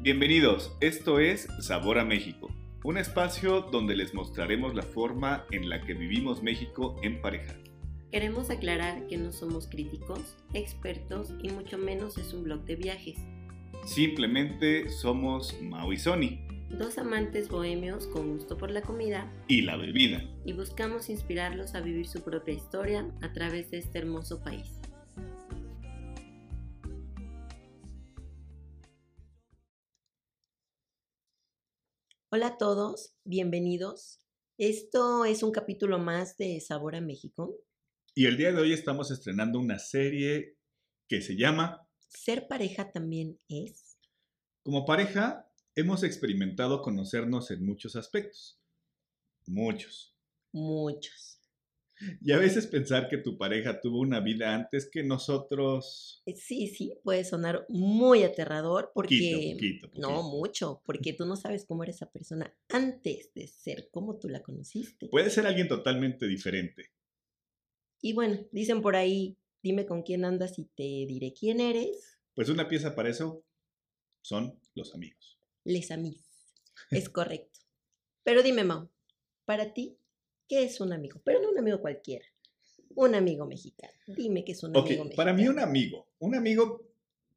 Bienvenidos, esto es Sabor a México, un espacio donde les mostraremos la forma en la que vivimos México en pareja. Queremos aclarar que no somos críticos, expertos y mucho menos es un blog de viajes. Simplemente somos Mau y Sony. Dos amantes bohemios con gusto por la comida y la bebida. Y buscamos inspirarlos a vivir su propia historia a través de este hermoso país. Hola a todos, bienvenidos. Esto es un capítulo más de Sabor a México. Y el día de hoy estamos estrenando una serie que se llama Ser pareja también es. Como pareja, hemos experimentado conocernos en muchos aspectos. Muchos. Muchos. Y a veces pensar que tu pareja tuvo una vida antes que nosotros. Eh, sí, sí, puede sonar muy aterrador porque... Poquito, poquito, No, mucho, porque tú no sabes cómo era esa persona antes de ser como tú la conociste. Puede ser alguien totalmente diferente. Y bueno, dicen por ahí, dime con quién andas y te diré quién eres. Pues una pieza para eso son los amigos. Les amigos. Es correcto. Pero dime, Mau, para ti, ¿Qué es un amigo? Pero no un amigo cualquiera. Un amigo mexicano. Dime qué es un amigo mexicano. Para mí un amigo. Un amigo,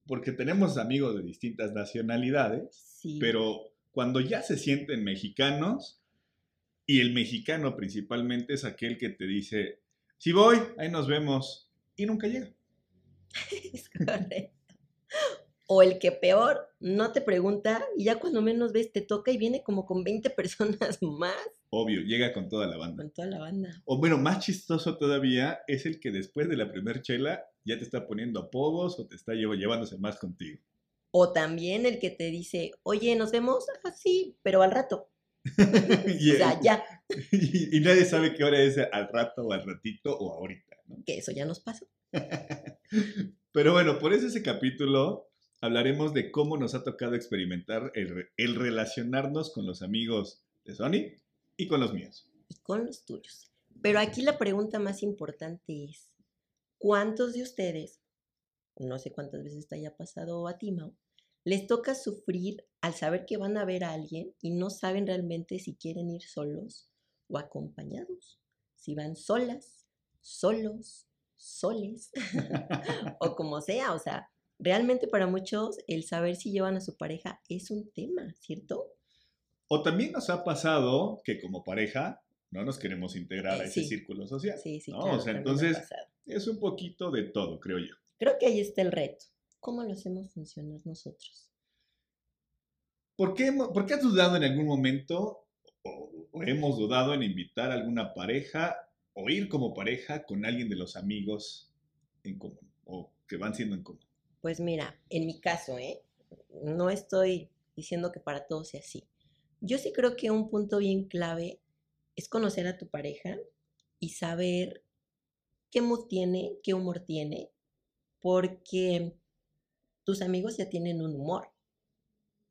porque tenemos amigos de distintas nacionalidades, pero cuando ya se sienten mexicanos, y el mexicano principalmente es aquel que te dice, si voy, ahí nos vemos, y nunca llega. es correcto. O el que peor, no te pregunta y ya cuando menos ves te toca y viene como con 20 personas más. Obvio, llega con toda la banda. Con toda la banda. O bueno, más chistoso todavía es el que después de la primer chela ya te está poniendo apodos o te está llevándose más contigo. O también el que te dice, oye, nos vemos así, pero al rato. o sea, ya. Y, y, nadie sabe qué hora es al rato o al ratito o ahorita. ¿no? Que eso ya nos pasa. pero bueno, por eso ese capítulo hablaremos de cómo nos ha tocado experimentar el, el relacionarnos con los amigos de Sony y con los míos. Y con los tuyos. Pero aquí la pregunta más importante es, ¿cuántos de ustedes, no sé cuántas veces te haya pasado a ti, Mau, les toca sufrir al saber que van a ver a alguien y no saben realmente si quieren ir solos o acompañados? Si van solas, solos, soles, o como sea, o sea, realmente para muchos el saber si llevan a su pareja es un tema, ¿cierto? O también nos ha pasado que como pareja no nos queremos integrar a ese círculo social. Sí, sí, o sea, entonces es un poquito de todo, creo yo. Creo que ahí está el reto. ¿Cómo lo hacemos funcionar nosotros? ¿Por qué, por qué has dudado en algún momento o, o, hemos dudado en invitar a alguna pareja o ir como pareja con alguien de los amigos en común o que van siendo en común? Pues mira, en mi caso, ¿eh? no estoy diciendo que para todos sea así. Yo sí creo que un punto bien clave es conocer a tu pareja y saber qué mood tiene, qué humor tiene, porque tus amigos ya tienen un humor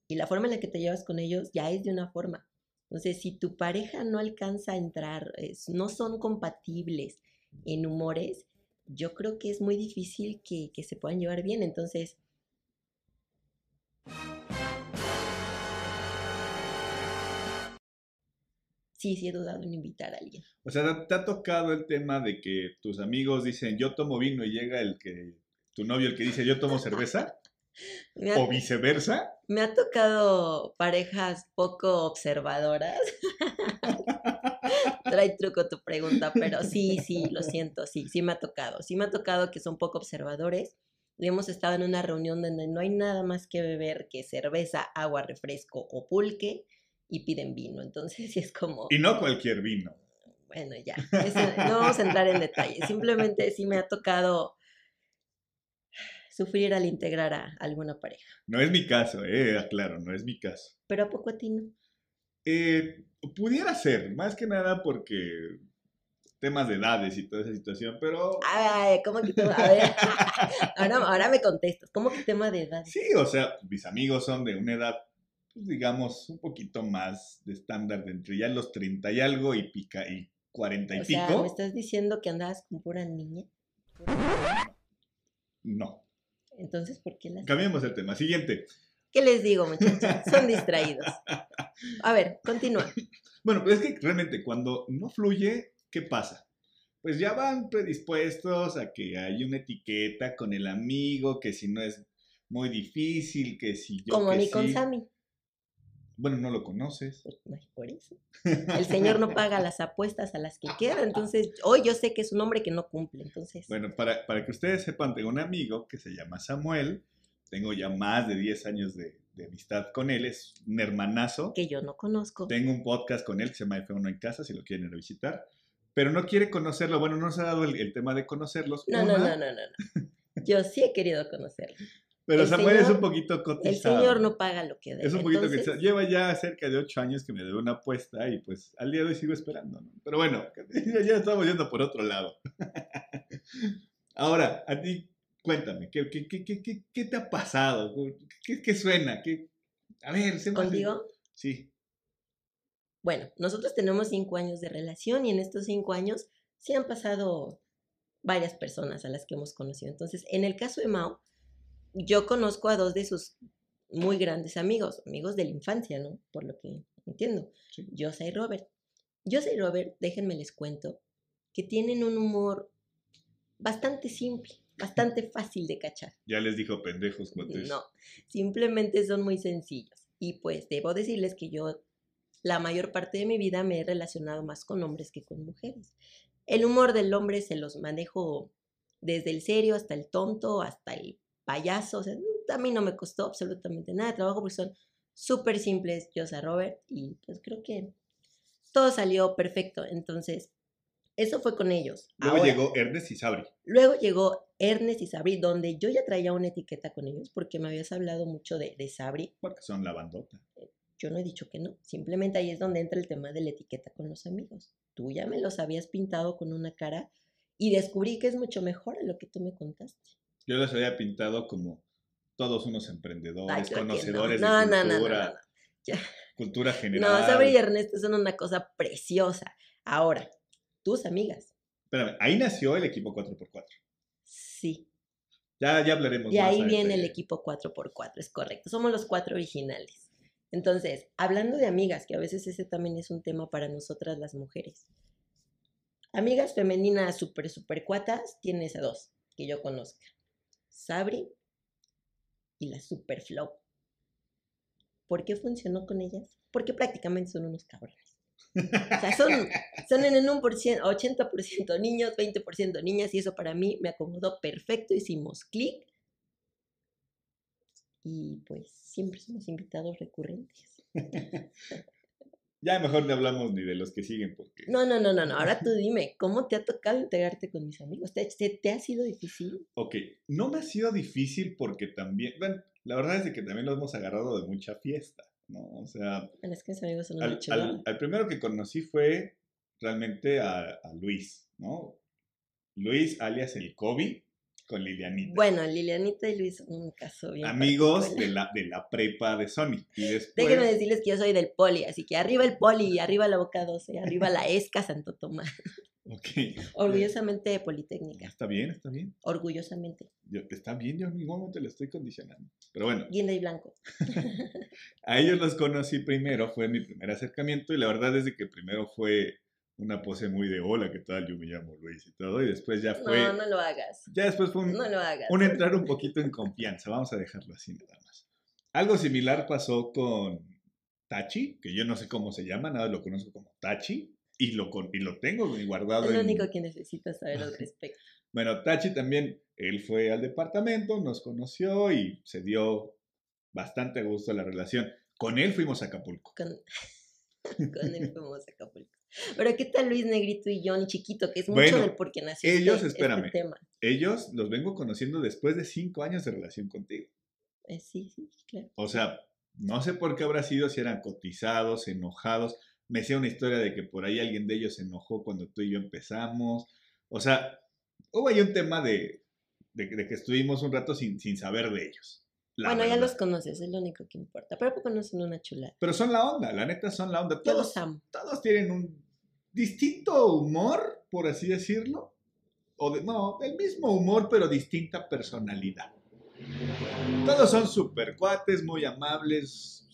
y la forma en la que te llevas con ellos ya es de una forma. Entonces, si tu pareja no alcanza a entrar, no son compatibles en humores, yo creo que es muy difícil que, que se puedan llevar bien. Entonces, sí, sí he dudado en invitar a alguien. O sea, ¿te ha tocado el tema de que tus amigos dicen yo tomo vino y llega el que, tu novio el que dice yo tomo cerveza? ¿O viceversa? Me ha tocado parejas poco observadoras. Trae truco tu pregunta, pero sí, sí, lo siento, sí, sí me ha tocado. Sí me ha tocado que son poco observadores. Y hemos estado en una reunión donde no hay nada más que beber que cerveza, agua, refresco o pulque y piden vino. Entonces, sí es como... Y no cualquier vino. Bueno, ya, no vamos a entrar en detalle. Simplemente sí me ha tocado sufrir al integrar a alguna pareja. No es mi caso, eh, aclaro, no es mi caso. ¿Pero a poco a ti no? Eh, pudiera ser, más que nada porque temas de edades y toda esa situación, pero... Ay, ¿cómo que tema? A ver, ahora, ahora me contestas, ¿cómo que tema de edad? Sí, o sea, mis amigos son de una edad pues, digamos, un poquito más de estándar de entre ya los 30 y algo y pica y 40 y o pico. Sea, ¿Me estás diciendo que andabas con pura niña? No. Entonces, ¿por qué las... Cambiemos el tema. Siguiente. ¿Qué les digo, muchachos? Son distraídos. A ver, continúa. Bueno, pues es que realmente cuando no fluye, ¿qué pasa? Pues ya van predispuestos a que hay una etiqueta con el amigo, que si no es muy difícil, que si yo. Como que ni con. Sammy. Bueno, no lo conoces. Pues, por eso. El señor no paga las apuestas a las que queda. Entonces, hoy yo sé que es un hombre que no cumple. Entonces, Bueno, para, para que ustedes sepan, tengo un amigo que se llama Samuel. Tengo ya más de 10 años de, de amistad con él. Es un hermanazo. que yo no conozco. Tengo un podcast con él que se llama F1 en casa, si lo quieren ir a visitar. Pero no quiere conocerlo. Bueno, no se ha dado el, el tema de conocerlos. No, no, Una, no, no, no, no. Yo sí he querido conocerlo. Pero el Samuel es un poquito El cotizado. señor no paga lo que debe. Es un poquito Entonces, que lleva ya cerca de ocho años que me debe una apuesta y pues al día de hoy sigo esperando. ¿no? Pero bueno, ya estamos yendo por otro lado. Ahora, a ti, cuéntame, ¿qué, qué, qué, qué, qué- te ha pasado? ¿Qué, qué suena? ¿Qué... A ver, más- ¿Contigo? Sí. Bueno, nosotros tenemos cinco años de relación y en estos cinco años sí han pasado varias personas a las que hemos conocido. Entonces, en el caso de Mao, yo conozco a dos de sus muy grandes amigos, amigos de la infancia, ¿no? Por lo que entiendo. Sí. Josa y Robert. Josa y Robert, déjenme les cuento, que tienen un humor bastante simple, bastante fácil de cachar. Ya les dijo pendejos. No, simplemente son muy sencillos. Y pues debo decirles que yo la mayor parte de mi vida me he relacionado más con hombres que con mujeres. El humor del hombre se los manejo desde el serio hasta el tonto, hasta el payaso. O sea, a mí no me costó absolutamente nada de trabajo porque son súper simples, yo soy Robert, y pues creo que todo salió perfecto. Entonces, eso fue con ellos. Luego Ahora- llegó Ernest y Sabri. Luego llegó Ernest y Sabri, donde yo ya traía una etiqueta con ellos porque me habías hablado mucho de, de Sabri. Porque son la bandota. Yo no he dicho que no. Simplemente ahí es donde entra el tema de la etiqueta con los amigos. Tú ya me los habías pintado con una cara y descubrí que es mucho mejor a lo que tú me contaste. Yo los había pintado como todos unos emprendedores, Ay, no. conocedores No, de no, no, no, cultura, no, no. Cultura No, general. Sabri y Ernesto son una cosa preciosa. Ahora, tus amigas. Espérame, ahí nació el equipo 4x4. Sí. Ya, ya hablaremos Y más ahí viene el equipo 4x4, es correcto. Somos los cuatro originales. Entonces, hablando de amigas, que a veces ese también es un tema para nosotras las mujeres. Amigas femeninas super, super cuatas, tienes a dos que yo conozca. Sabri y la Super Flow. ¿Por qué funcionó con ellas? Porque prácticamente son unos cabrones. O sea, son, en un por cien- 80% niños, 20% niñas, y eso para mí me acomodó perfecto. Hicimos clic. Y pues siempre somos invitados recurrentes. Ya mejor no hablamos ni de los que siguen porque... No, no, no, no, no. Ahora tú dime, ¿cómo te ha tocado integrarte con mis amigos? ¿Te, te, te ha sido difícil? Ok, no me ha sido difícil porque también... Bueno, la verdad es de que también lo hemos agarrado de mucha fiesta, ¿no? O sea, Bueno, es que mis amigos son al, chulada. al- al primero que conocí fue realmente a, a Luis, ¿no? Luis alias el Kobe con Lilianita. Bueno, Lilianita y Luis un caso bien amigos de la, de la prepa de Sony. Y después... Déjenme decirles que yo soy del poli, así que arriba el poli, arriba la boca 12, arriba la ESCA Santo Tomás. Ok. Orgullosamente politécnica, Está bien, está bien. orgullosamente. Yo, está bien, yo en ningún momento le estoy condicionando. Pero bueno, Guinda y blanco. a ellos los conocí primero, fue mi primer acercamiento y la verdad es que primero fue una pose muy de hola, ¿qué tal? Yo me llamo Luis y todo y después ya fue, No, no lo hagas. ya después fue un, No lo hagas. un entrar un poquito en confianza, vamos a dejarlo así nada más. Algo similar pasó con Tachi, que yo no sé cómo se llama, nada lo conozco como Tachi y lo, con- y lo tengo guardado Es lo en- único que necesitas saber al respecto. Bueno, Tachi también, él fue al departamento, nos conoció y se dio bastante a gusto la relación. Con él fuimos a Acapulco. Con, con el famoso Acapulco. Pero ¿qué tal Luis Negrito y Johnny Chiquito? Que es mucho Bueno, del por qué nació ellos, este, espérame. este tema. Ellos los vengo conociendo después de cinco años de relación contigo. Eh, sí, sí, claro. O sea, no sé por qué habrá sido, si eran cotizados, enojados. Me sé una historia de que por ahí alguien de ellos se enojó cuando tú y yo empezamos. O sea, hubo ahí un tema de, de, de que estuvimos un rato sin, sin saber de ellos. La bueno, ya los conoces, es lo único que importa. Pero ¿a poco no son una chulada? Pero son la onda, la neta son la onda. Todos, amo. todos tienen un distinto humor, por así decirlo. O de, no, el mismo humor, pero distinta personalidad. Todos son super cuates, muy amables.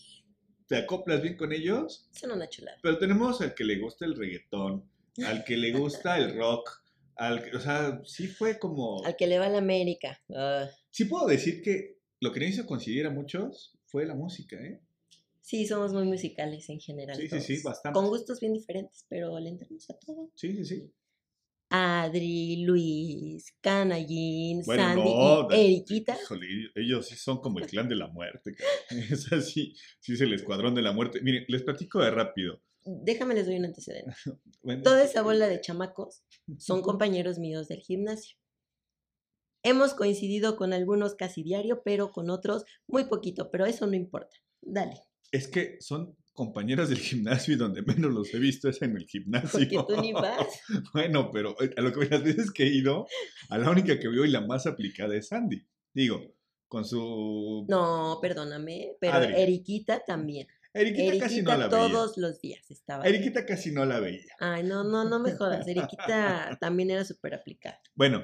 ¿Te acoplas bien con ellos? Son una chulada. Pero tenemos al que le gusta el reggaetón, al que le gusta el rock, al o sea, sí fue como... Al que le va a la América. Ah. Sí puedo decir que lo que nos hizo coincidir a muchos fue la música, ¿eh? Sí, somos muy musicales en general. Sí, sí, sí, bastante. Con gustos bien diferentes, pero le entramos a todo. Sí, sí, sí. Adri, Luis, Canallín, Sandy y Eriquita. ellos sí son como el clan de la muerte. Es así, sí es el escuadrón de la muerte. Miren, les platico de rápido. Déjame les doy un antecedente. Toda esa bola de chamacos son compañeros míos del gimnasio. Hemos coincidido con algunos casi diario, pero con otros muy poquito, pero eso no importa. Dale. Es que son compañeras del gimnasio y donde menos los he visto es en el gimnasio. Porque tú ni vas. bueno, pero eh, a lo que las veces que he ido, a la única que veo y la más aplicada es Sandy. Digo, con su... No, perdóname, pero Eriquita también. Eriquita, casi no la veía. todos los días estaba. Eriquita casi no la veía. Ay, no, no, no me jodas. Eriquita también era súper aplicada. Bueno,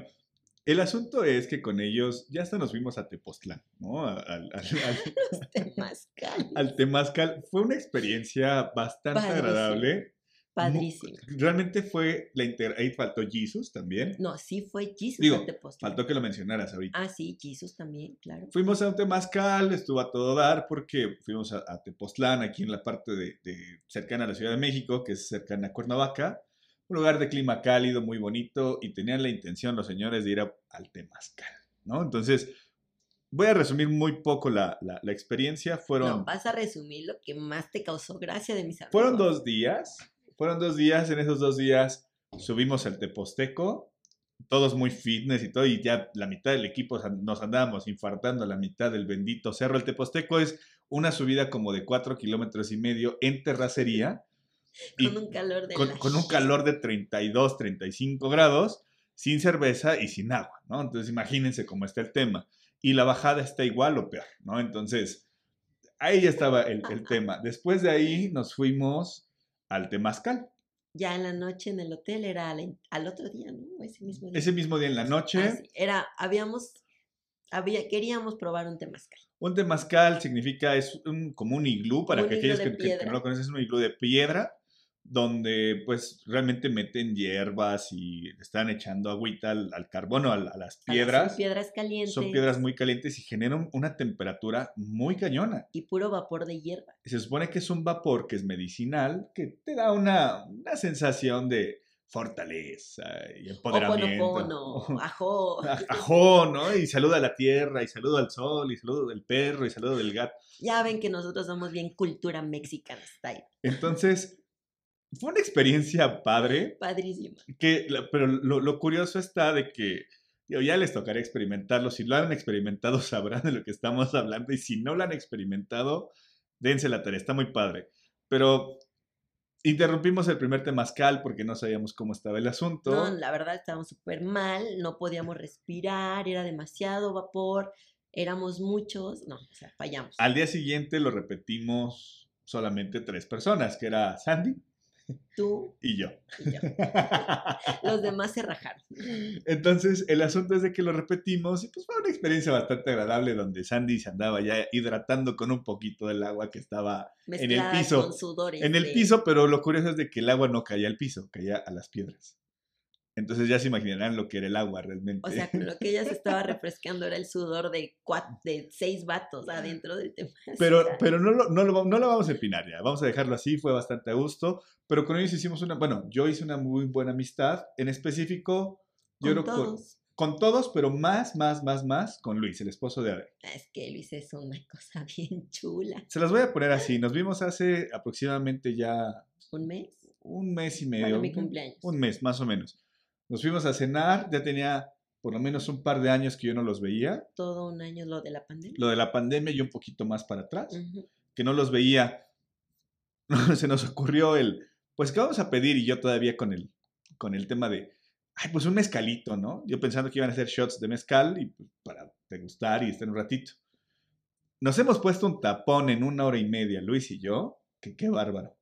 el asunto es que con ellos ya hasta nos fuimos a Tepoztlán, ¿no? Al, al, Temazcal. Al Temazcal. Fue una experiencia bastante agradable. Padrísimo. Realmente fue la inter... Ahí faltó Jesus también. No, sí fue Jesus Digo, faltó que lo mencionaras ahorita. Ah, sí, Jesus también, claro. Fuimos a un Temazcal, estuvo a todo dar porque fuimos a, Tepoztlán, aquí en la parte de, de, cercana a la Ciudad de México, que es cercana a Cuernavaca un lugar de clima cálido, muy bonito, y tenían la intención los señores de ir al Temazcal, ¿no? Entonces, voy a resumir muy poco la, experiencia. Fueron... No, vas a resumir lo que más te causó gracia de mis amigos. Fueron dos días, fueron dos días, en esos dos días subimos al Teposteco, todos muy fitness y todo, y ya la mitad del equipo nos andábamos infartando a la mitad del bendito cerro. El Teposteco es una subida como de cuatro kilómetros y medio en terracería con un calor de... Con, un calor de 32, 35 grados, sin cerveza y sin agua, ¿no? Entonces imagínense cómo está el tema. Y la bajada está igual o peor, ¿no? Entonces, ahí ya estaba el, tema. Después de ahí nos fuimos al Temazcal. Ya en la noche en el hotel era al, otro día, ¿no? Ese mismo día. Ese mismo día en la noche. Ah, era, habíamos, había, queríamos probar un temazcal. Un temazcal significa, es un, como un iglú, para que aquellos que, que, no lo conocen, es un iglú de piedra donde pues realmente meten hierbas y están echando agüita al, carbono, a, las piedras. Son piedras calientes. Son piedras muy calientes y generan una temperatura muy cañona. Y puro vapor de hierba. Se supone que es un vapor que es medicinal, que te da una, una sensación de fortaleza y empoderamiento. no ajó. Ajó, ¿no? Y saluda a la tierra, y saluda al sol, y saludo del perro, y saludo del gato. Ya ven que nosotros somos bien cultura mexicana style. Entonces, fue una experiencia padre. Padrísima. Que, pero lo, curioso está de que ya les tocará experimentarlo. Si lo han experimentado, sabrán de lo que estamos hablando. Y si no lo han experimentado, dense la tarea. Está muy padre. Pero interrumpimos el primer temazcal porque no sabíamos cómo estaba el asunto. No, la verdad estábamos súper mal. No podíamos respirar. Era demasiado vapor. Éramos muchos. No, o sea, fallamos. Al día siguiente lo repetimos solamente tres personas, que era Sandy Tú. Y yo. Los demás se rajaron. Entonces, el asunto es de que lo repetimos y pues fue una experiencia bastante agradable donde Sandy se andaba ya hidratando con un poquito del agua que estaba en el piso. en el piso, pero lo curioso es de que el agua no caía al piso, caía a las piedras. Entonces ya se imaginarán lo que era el agua realmente. O sea, lo que ella se estaba refrescando era el sudor de, de seis vatos adentro del tema. Pero, pero no, lo, no, lo, no lo vamos a empinar ya, vamos a dejarlo así, fue bastante a gusto, pero con ellos hicimos una, bueno, yo hice una muy buena amistad, en específico, yo con todos. Con, todos, pero más, más, más, más con Luis, el esposo de Ade. Es que Luis es una cosa bien chula. Se las voy a poner así, nos vimos hace aproximadamente ya... ¿Un mes? Un mes y medio. Bueno, mi cumpleaños. Un mes, más o menos. Nos fuimos a cenar, ya tenía por lo menos un par de años que yo no los veía. Todo un año lo de la pandemia. Lo de la pandemia y un poquito más para atrás, que no los veía. Se nos ocurrió el, pues, ¿qué vamos a pedir? Y yo todavía con el, con el tema de, ay, pues un mezcalito, ¿no? Yo pensando que iban a hacer shots de mezcal y pues, para degustar y estar un ratito. Nos hemos puesto un tapón en una hora y media, Luis y yo, que qué bárbaro.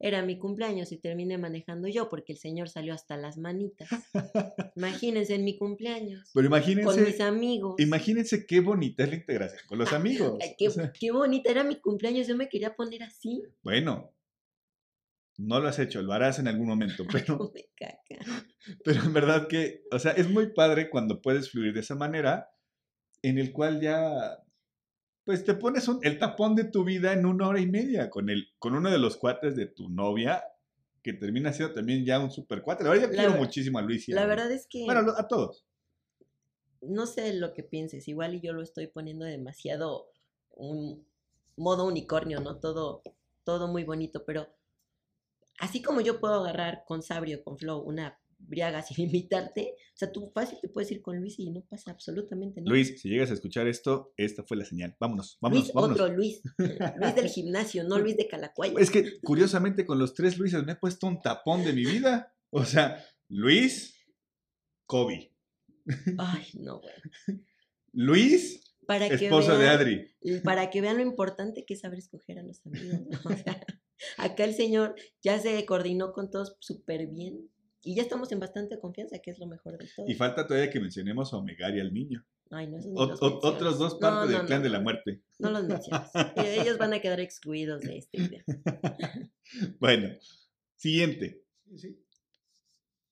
Era mi cumpleaños y terminé manejando yo porque el señor salió hasta las manitas. Imagínense en mi cumpleaños. Pero imagínense. Con mis amigos. Imagínense qué bonita es la integración con los amigos. qué, qué bonita era mi cumpleaños, yo me quería poner así. Bueno, no lo has hecho, lo harás en algún momento, pero... pero en verdad que, o sea, es muy padre cuando puedes fluir de esa manera, en el cual ya pues te pones el tapón de tu vida en una hora y media con, el, con uno de los cuates de tu novia, que termina siendo también ya un super cuate. La verdad, yo quiero muchísimo a Luis. la verdad es que... Bueno, a todos. No sé lo que pienses, igual y yo lo estoy poniendo demasiado un modo unicornio, ¿no? Todo, todo muy bonito, pero así como yo puedo agarrar con Sabrio, con Flow, una briaga sin invitarte. O sea, tú fácil te puedes ir con Luis y no pasa absolutamente nada. Luis, si llegas a escuchar esto, esta fue la señal. Vámonos, vámonos, Luis, vámonos. otro Luis. Luis del gimnasio, no Luis de Calacuaya. Es que, curiosamente, con los tres Luises me he puesto un tapón de mi vida. O sea, Luis, Kobe. Ay, no, bueno. Luis, para esposo de Adri. Para que vean lo importante que es saber escoger a los amigos. O sea, acá el señor ya se coordinó con todos súper bien. Y ya estamos en bastante confianza, que es lo mejor de todo. Y falta todavía que mencionemos a Omegar y al niño. Ay, no, otros dos partes del clan de la muerte. No los mencionas. Ellos van a quedar excluidos de este video. bueno, siguiente.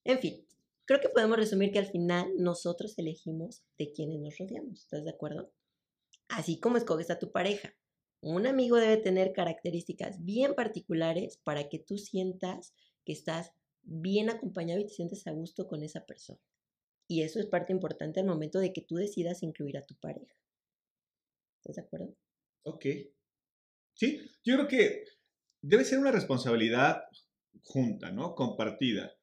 En fin, creo que podemos resumir que al final nosotros elegimos de quienes nos rodeamos. ¿Estás de acuerdo? Así como escoges a tu pareja. Un amigo debe tener características bien particulares para que tú sientas que estás bien acompañado y te sientes a gusto con esa persona. Y eso es parte importante al momento de que tú decidas incluir a tu pareja. ¿Estás de acuerdo? Ok. Sí, yo creo que debe ser una responsabilidad junta, ¿no? Compartida.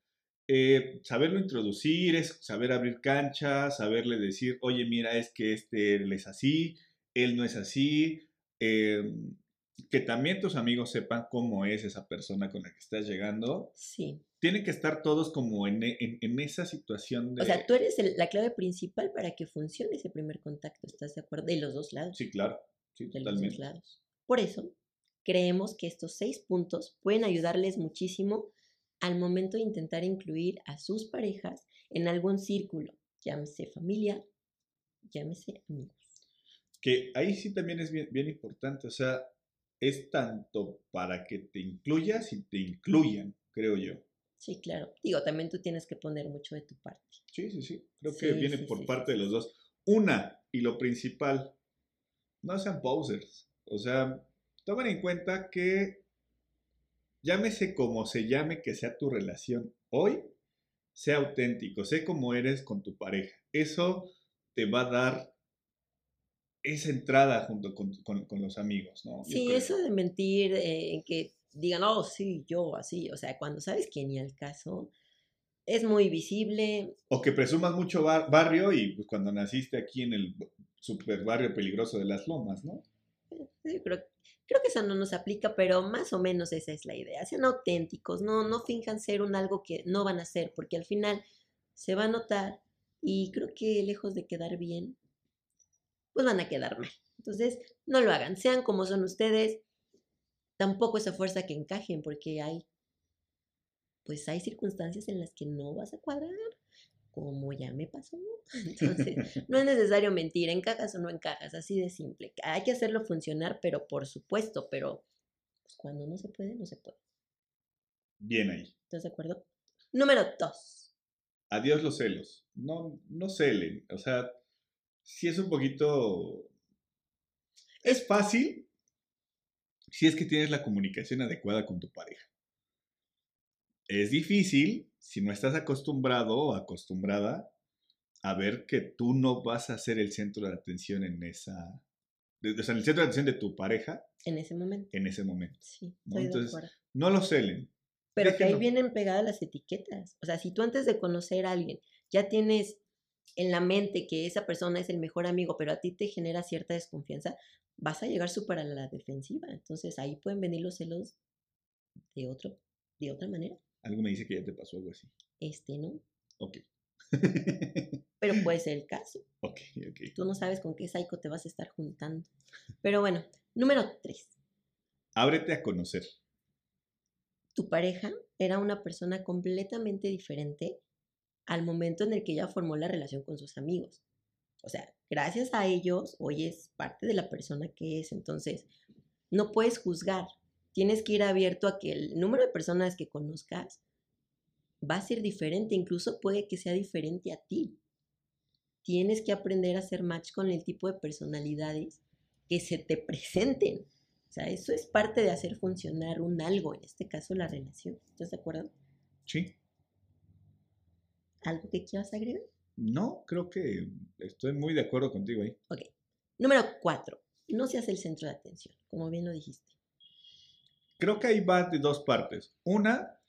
Eh, saberlo introducir es saber abrir canchas, saberle decir, oye, mira, es que este él es así, él no es así. Eh, que también tus amigos sepan cómo es esa persona con la que estás llegando. Sí. Tienen que estar todos como en, en, esa situación de... O sea, tú eres la clave principal para que funcione ese primer contacto, ¿estás de acuerdo? De los dos lados. Sí, claro. Sí, de los dos lados. Por eso, creemos que estos seis puntos pueden ayudarles muchísimo al momento de intentar incluir a sus parejas en algún círculo, llámese familia, llámese amigos. Que ahí sí también es bien, bien importante, o sea, es tanto para que te incluyas y te incluyan, creo yo. Sí, claro. Digo, también tú tienes que poner mucho de tu parte. Sí, sí, sí. Creo que viene por parte de los dos. Una, y lo principal, no sean posers. O sea, tomen en cuenta que llámese como se llame que sea tu relación hoy, sea auténtico, sé cómo eres con tu pareja. Eso te va a dar esa entrada junto con, los amigos, ¿no? sí, eso de mentir, eh, en que digan, oh, sí, yo así, o sea, cuando sabes que ni al caso, es muy visible. O que presumas mucho barrio y pues cuando naciste aquí en el super barrio peligroso de las lomas, ¿no? Sí, creo, creo que eso no nos aplica, pero más o menos esa es la idea. Sean auténticos, no, no finjan ser un algo que no van a ser, porque al final se va a notar y creo que lejos de quedar bien, pues van a quedar mal. Entonces, no lo hagan, sean como son ustedes, tampoco esa fuerza que encajen, porque hay, pues hay circunstancias en las que no vas a cuadrar, como ya me pasó. Entonces, no es necesario mentir, encajas o no encajas, así de simple. Hay que hacerlo funcionar, pero por supuesto, pero pues, cuando no se puede, no se puede. Bien ahí. ¿Estás de acuerdo? Número dos. Adiós los celos. No, no celen. O sea, si es un poquito... Es fácil si es que tienes la comunicación adecuada con tu pareja. Es difícil si no estás acostumbrado o acostumbrada a ver que tú no vas a ser el centro de atención en esa... O sea, en el centro de atención de tu pareja. En ese momento. En ese momento. Sí, ¿no? Entonces, no lo celen. Pero que ahí vienen pegadas las etiquetas. O sea, si tú antes de conocer a alguien ya tienes en la mente que esa persona es el mejor amigo, pero a ti te genera cierta desconfianza, vas a llegar súper a la defensiva. Entonces ahí pueden venir los celos de, otro, de otra manera. Algo me dice que ya te pasó algo así. Este, ¿no? Ok. pero puede ser el caso. Ok, ok. Tú no sabes con qué psycho te vas a estar juntando. Pero bueno, número tres. Ábrete a conocer. tu pareja era una persona completamente diferente al momento en el que ella formó la relación con sus amigos. O sea, gracias a ellos, hoy es parte de la persona que es. Entonces, no puedes juzgar. Tienes que ir abierto a que el número de personas que conozcas va a ser diferente, incluso puede que sea diferente a ti. Tienes que aprender a hacer match con el tipo de personalidades que se te presenten. O sea, eso es parte de hacer funcionar un algo, en este caso la relación. ¿Estás de acuerdo? Sí. ¿Algo que quieras agregar? No, creo que estoy muy de acuerdo contigo ahí. Ok. Número cuatro, no seas el centro de atención, como bien lo dijiste. Creo que ahí va de dos partes. Una,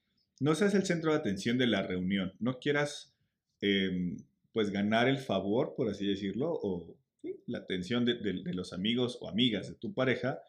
no seas el centro de atención de la reunión. No quieras, em, pues, ganar el favor, por así decirlo, o la atención de, los amigos o amigas de tu pareja,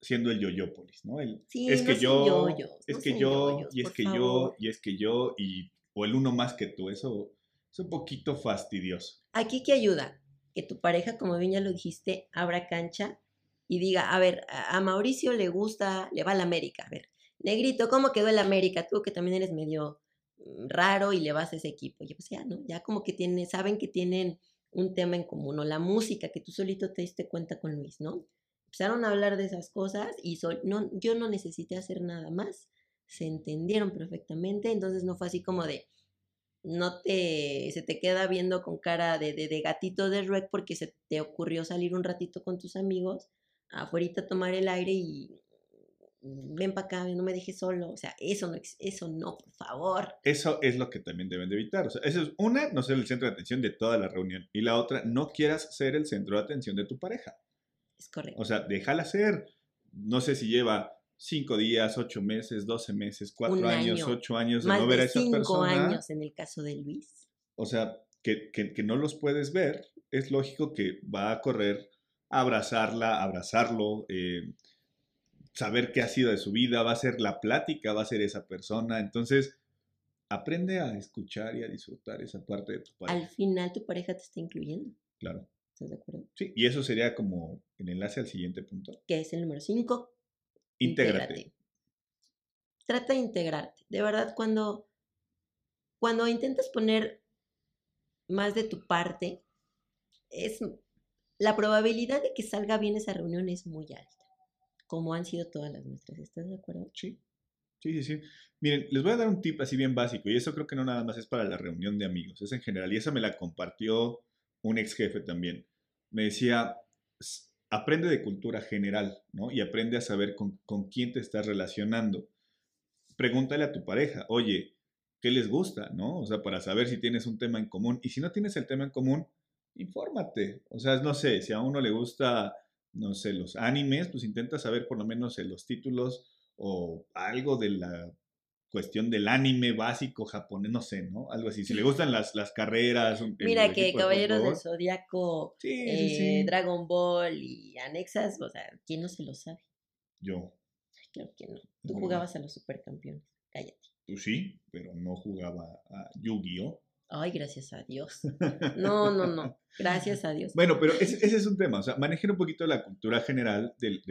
siendo el yoyópolis, ¿no? El, es que yo, es que yo, y es que yo, y es que yo, y o el uno más que tú. Eso es un poquito fastidioso. Aquí qué ayuda que tu pareja, como bien ya lo dijiste, abra cancha y diga, a ver, a Mauricio le gusta, le va la América, a ver, negrito, ¿cómo quedó el América? Tú que también eres medio mm, raro y le vas a ese equipo. Y pues ya, ¿no? Ya como que tiene, saben que tienen un tema en común, o la música, que tú solito te diste cuenta con Luis, ¿no? Empezaron a hablar de esas cosas y yo no necesité hacer nada más. Se entendieron perfectamente, entonces no fue así como de, no te, se te queda viendo con cara de, de, gatito de rec porque se te ocurrió salir un ratito con tus amigos afuera a tomar el aire y ven para acá, no me dejes solo. O sea, eso no, eso no, por favor. Eso es lo que también deben de evitar. O sea, eso es una, no ser el centro de atención de toda la reunión. Y la otra, no quieras ser el centro de atención de tu pareja. Es correcto. O sea, déjala ser. No sé si lleva cinco días, ocho meses, doce meses, cuatro años, ocho años de no ver a esa cinco persona. años en el caso de Luis. O sea, que, que, que, no los puedes ver, es lógico que va a correr a abrazarla, abrazarlo, eh, saber qué ha sido de su vida, va a ser la plática, va a ser esa persona. Entonces, aprende a escuchar y a disfrutar esa parte de tu pareja. Al final tu pareja te está incluyendo. Claro. ¿Estás de acuerdo? Sí, y eso sería como el enlace al siguiente punto. Que es el número 5. Intégrate. Trata de integrarte. De verdad, cuando, cuando intentas poner más de tu parte, es la probabilidad de que salga bien esa reunión es muy alta como han sido todas las nuestras. ¿Estás de acuerdo? Sí. Sí, sí, sí. Miren, les voy a dar un tip así bien básico, y eso creo que no nada más es para la reunión de amigos, es en general, y esa me la compartió un ex jefe también. Me decía, aprende de cultura general, ¿no? Y aprende a saber con, con quién te estás relacionando. Pregúntale a tu pareja, oye, ¿qué les gusta, no? O sea, para saber si tienes un tema en común. Y si no tienes el tema en común, infórmate. O sea, no sé, si a uno le gusta no sé, los animes, pues intenta saber por lo menos los títulos o algo de la cuestión del anime básico japonés, no sé, ¿no? Algo así. Si le gustan las, las carreras. Mira que Caballeros del Zodíaco, eh, Dragon Ball y anexas, o sea, ¿quién no se lo sabe? Yo. Creo que no. Tú jugabas a los supercampeones. Cállate. Tú sí, pero no jugaba a Yu-Gi-Oh! Ay, gracias a Dios. No, no, no. Gracias a Dios. Bueno, pero ese, es un tema. O sea, manejen un poquito la cultura general del,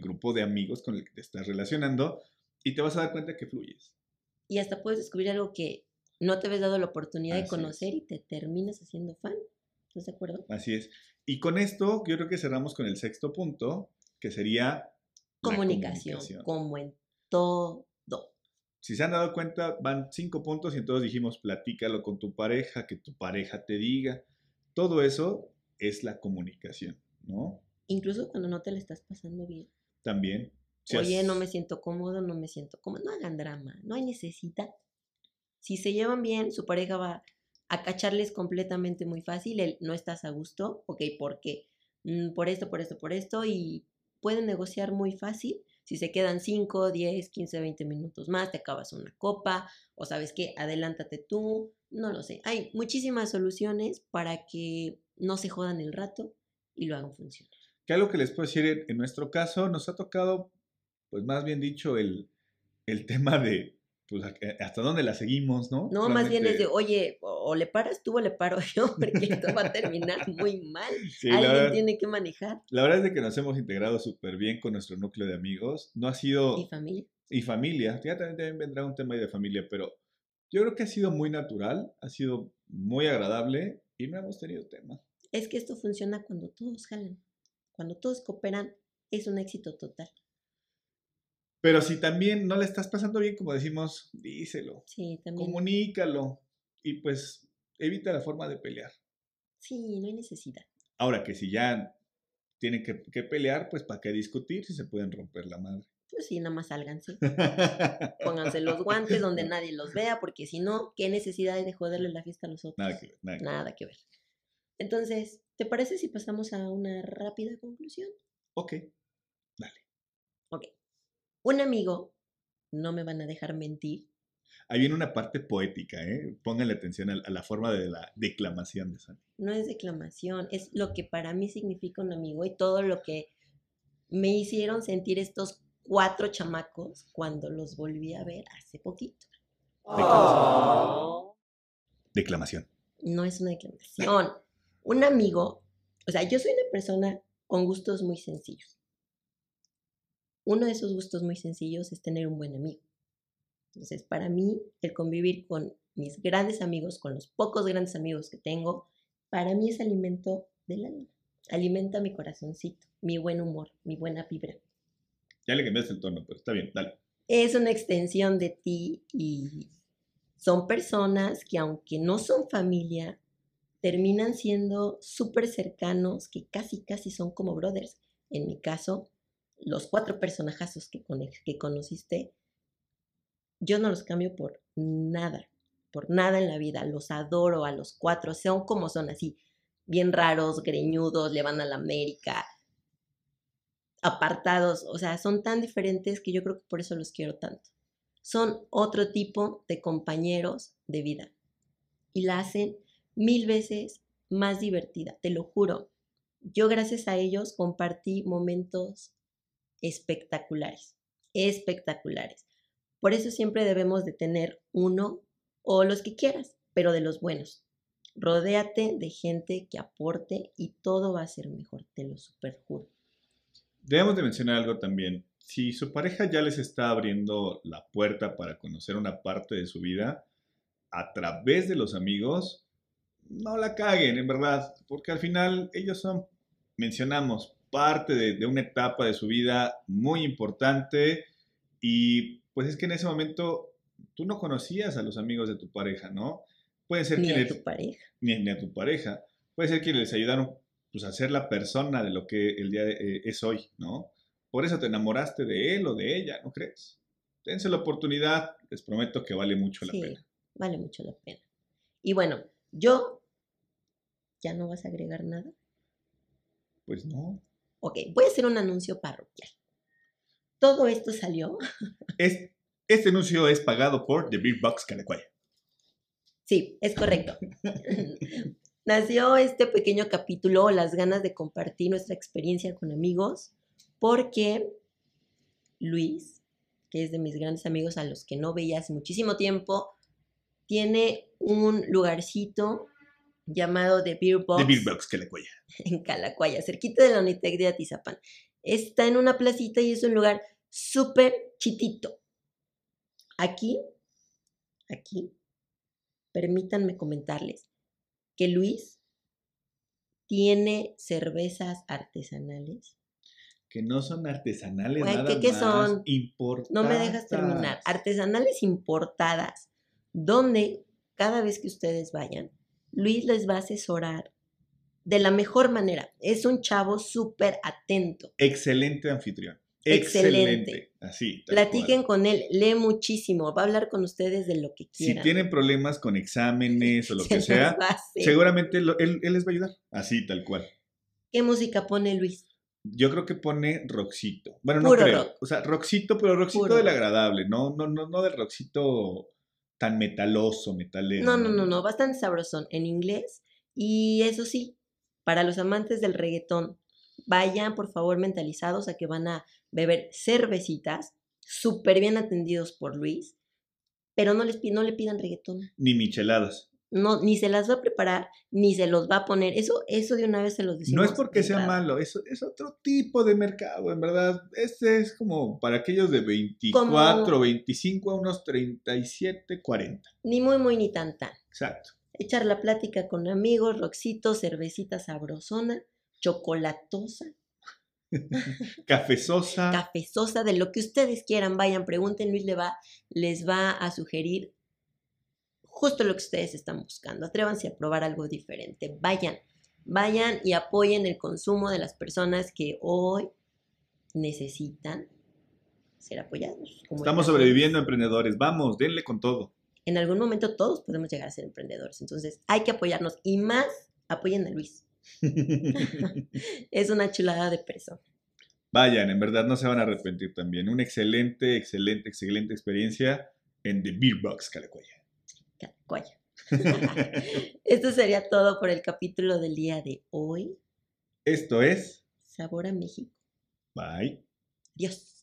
grupo de amigos con el que te estás relacionando y te vas a dar cuenta que fluyes. Y hasta puedes descubrir algo que no te habías dado la oportunidad de conocer y te terminas haciendo fan. ¿Estás de acuerdo? Así es. Y con esto, yo creo que cerramos con el sexto punto, que sería comunicación, como en todo si se han dado cuenta, van cinco puntos y entonces dijimos, platícalo con tu pareja, que tu pareja te diga. Todo eso es la comunicación, ¿no? Incluso cuando no te le estás pasando bien. También. Oye, no me siento cómodo, no me siento cómodo. No hagan drama, no hay necesidad. Si se llevan bien, su pareja va a cacharles completamente muy fácil. El no estás a gusto, ok, ¿por qué? Mm, por esto, por esto, por esto, y pueden negociar muy fácil si se quedan 5, 10, 15, 20 minutos más, te acabas una copa o sabes qué, adelántate tú, no lo sé. Hay muchísimas soluciones para que no se jodan el rato y lo hagan funcionar. Que algo que les puedo decir en nuestro caso, nos ha tocado, pues más bien dicho, el, el tema de pues hasta dónde la seguimos, ¿no? No, más bien es de, oye, o le paras tú o le paro yo, porque esto va a terminar muy mal. Alguien tiene que manejar. La verdad es de que nos hemos integrado súper bien con nuestro núcleo de amigos. No ha sido... Y familia. Y familia, ya también, vendrá un tema de familia, pero yo creo que ha sido muy natural, ha sido muy agradable y no hemos tenido tema. Es que esto funciona cuando todos jalan, cuando todos cooperan, es un éxito total. Pero si también no le estás pasando bien, como decimos, díselo. Sí, también. Comunícalo y pues evita la forma de pelear. Sí, no hay necesidad. Ahora que si ya tienen que, pelear, pues para qué discutir si se pueden romper la madre. Pues sí, nada más sálganse. Pónganse los guantes donde nadie los vea, porque si no, ¿qué necesidad hay de joderle la fiesta a los otros? Nada que ver. Nada, nada que ver. Entonces, ¿te parece si pasamos a una rápida conclusión? Ok, dale. Ok. Un amigo, no me van a dejar mentir, Ahí viene una parte poética, ¿eh? Pónganle atención a, la forma de la declamación de Santi. No es declamación, es lo que para mí significa un amigo y todo lo que me hicieron sentir estos cuatro chamacos cuando los volví a ver hace poquito. Declamación. declamación. No es una declamación. Un amigo, o sea, yo soy una persona con gustos muy sencillos. Uno de esos gustos muy sencillos es tener un buen amigo. Entonces, para mí, el convivir con mis grandes amigos, con los pocos grandes amigos que tengo, para mí es alimento del alma. Alimenta mi corazoncito, mi buen humor, mi buena vibra. Ya le cambiaste el tono, pero está bien, dale. Es una extensión de ti y son personas que aunque no son familia, terminan siendo súper cercanos, que casi, casi son como brothers. En mi caso, los cuatro personajazos que, que conociste yo no los cambio por nada, por nada en la vida. Los adoro a los cuatro, son como son así, bien raros, greñudos, le van a la América, apartados, o sea, son tan diferentes que yo creo que por eso los quiero tanto. Son otro tipo de compañeros de vida y la hacen mil veces más divertida, te lo juro. Yo gracias a ellos compartí momentos espectaculares, espectaculares. Por eso siempre debemos de tener uno o los que quieras, pero de los buenos. Rodéate de gente que aporte y todo va a ser mejor, te lo superjuro. Debemos de mencionar algo también. Si su pareja ya les está abriendo la puerta para conocer una parte de su vida a través de los amigos, no la caguen, en verdad, porque al final ellos son, mencionamos, parte de, de una etapa de su vida muy importante y pues es que en ese momento tú no conocías a los amigos de tu pareja, ¿no? Puede ser ni a tu pareja. Ni, a tu pareja. Puede ser que les ayudaron pues, a ser la persona de lo que el día eh, es hoy, ¿no? Por eso te enamoraste de él o de ella, ¿no crees? Dense la oportunidad, les prometo que vale mucho la sí, pena. Vale mucho la pena. Y bueno, yo, ¿ya no vas a agregar nada? Pues no. Ok, voy a hacer un anuncio parroquial todo esto salió. Es, este anuncio es pagado por The Big Box Calacuaya. Sí, es correcto. Nació este pequeño capítulo, las ganas de compartir nuestra experiencia con amigos, porque Luis, que es de mis grandes amigos a los que no veía hace muchísimo tiempo, tiene un lugarcito llamado The Beer Box. The Beer Box Calacuaya. En Calacuaya, cerquita de la Unitec de Atizapán. Está en una placita y es un lugar súper chitito. Aquí, aquí, permítanme comentarles que Luis tiene cervezas artesanales. Que no son artesanales, nada ¿qué, son? Importadas. No me dejas terminar. Artesanales importadas, donde cada vez que ustedes vayan, Luis les va a asesorar de la mejor manera. Es un chavo súper atento. Excelente anfitrión. Excelente. Así. Platiquen con él, lee muchísimo, va a hablar con ustedes de lo que quieran. Si tienen problemas con exámenes o lo que sea, seguramente él, les va a ayudar. Así, tal cual. ¿Qué música pone Luis? Yo creo que pone roxito. Bueno, no creo. O sea, roxito, pero roxito del agradable, no, no, no, no del roxito tan metaloso, metalero. No, no, no, no, bastante sabrosón en inglés. Y eso sí, para los amantes del reggaetón, vayan por favor mentalizados a que van a beber cervecitas, súper bien atendidos por Luis, pero no, les, no le pidan reggaetón. Ni micheladas. No, ni se las va a preparar, ni se los va a poner. Eso, eso de una vez se los decimos. No es porque sea malo, eso es otro tipo de mercado, en verdad. Este es como para aquellos de 24, 25 a unos 37, 40. Ni muy, muy, ni tan, tan. Exacto. Echar la plática con amigos, roxito, cervecita sabrosona, chocolatosa. Cafezosa. Cafezosa, de lo que ustedes quieran, vayan, pregunten, Luis le va, les va a sugerir justo lo que ustedes están buscando. Atrévanse a probar algo diferente. Vayan, vayan y apoyen el consumo de las personas que hoy necesitan ser apoyados. Estamos sobreviviendo emprendedores. Vamos, denle con todo. En algún momento todos podemos llegar a ser emprendedores. Entonces hay que apoyarnos y más apoyen a Luis. es una chulada de persona. Vayan, en verdad no se van a arrepentir también. Una excelente, excelente, excelente experiencia en The Beer Box Calacuaya. Esto sería todo por el capítulo del día de hoy. Esto es Sabor a México. Bye. Adiós.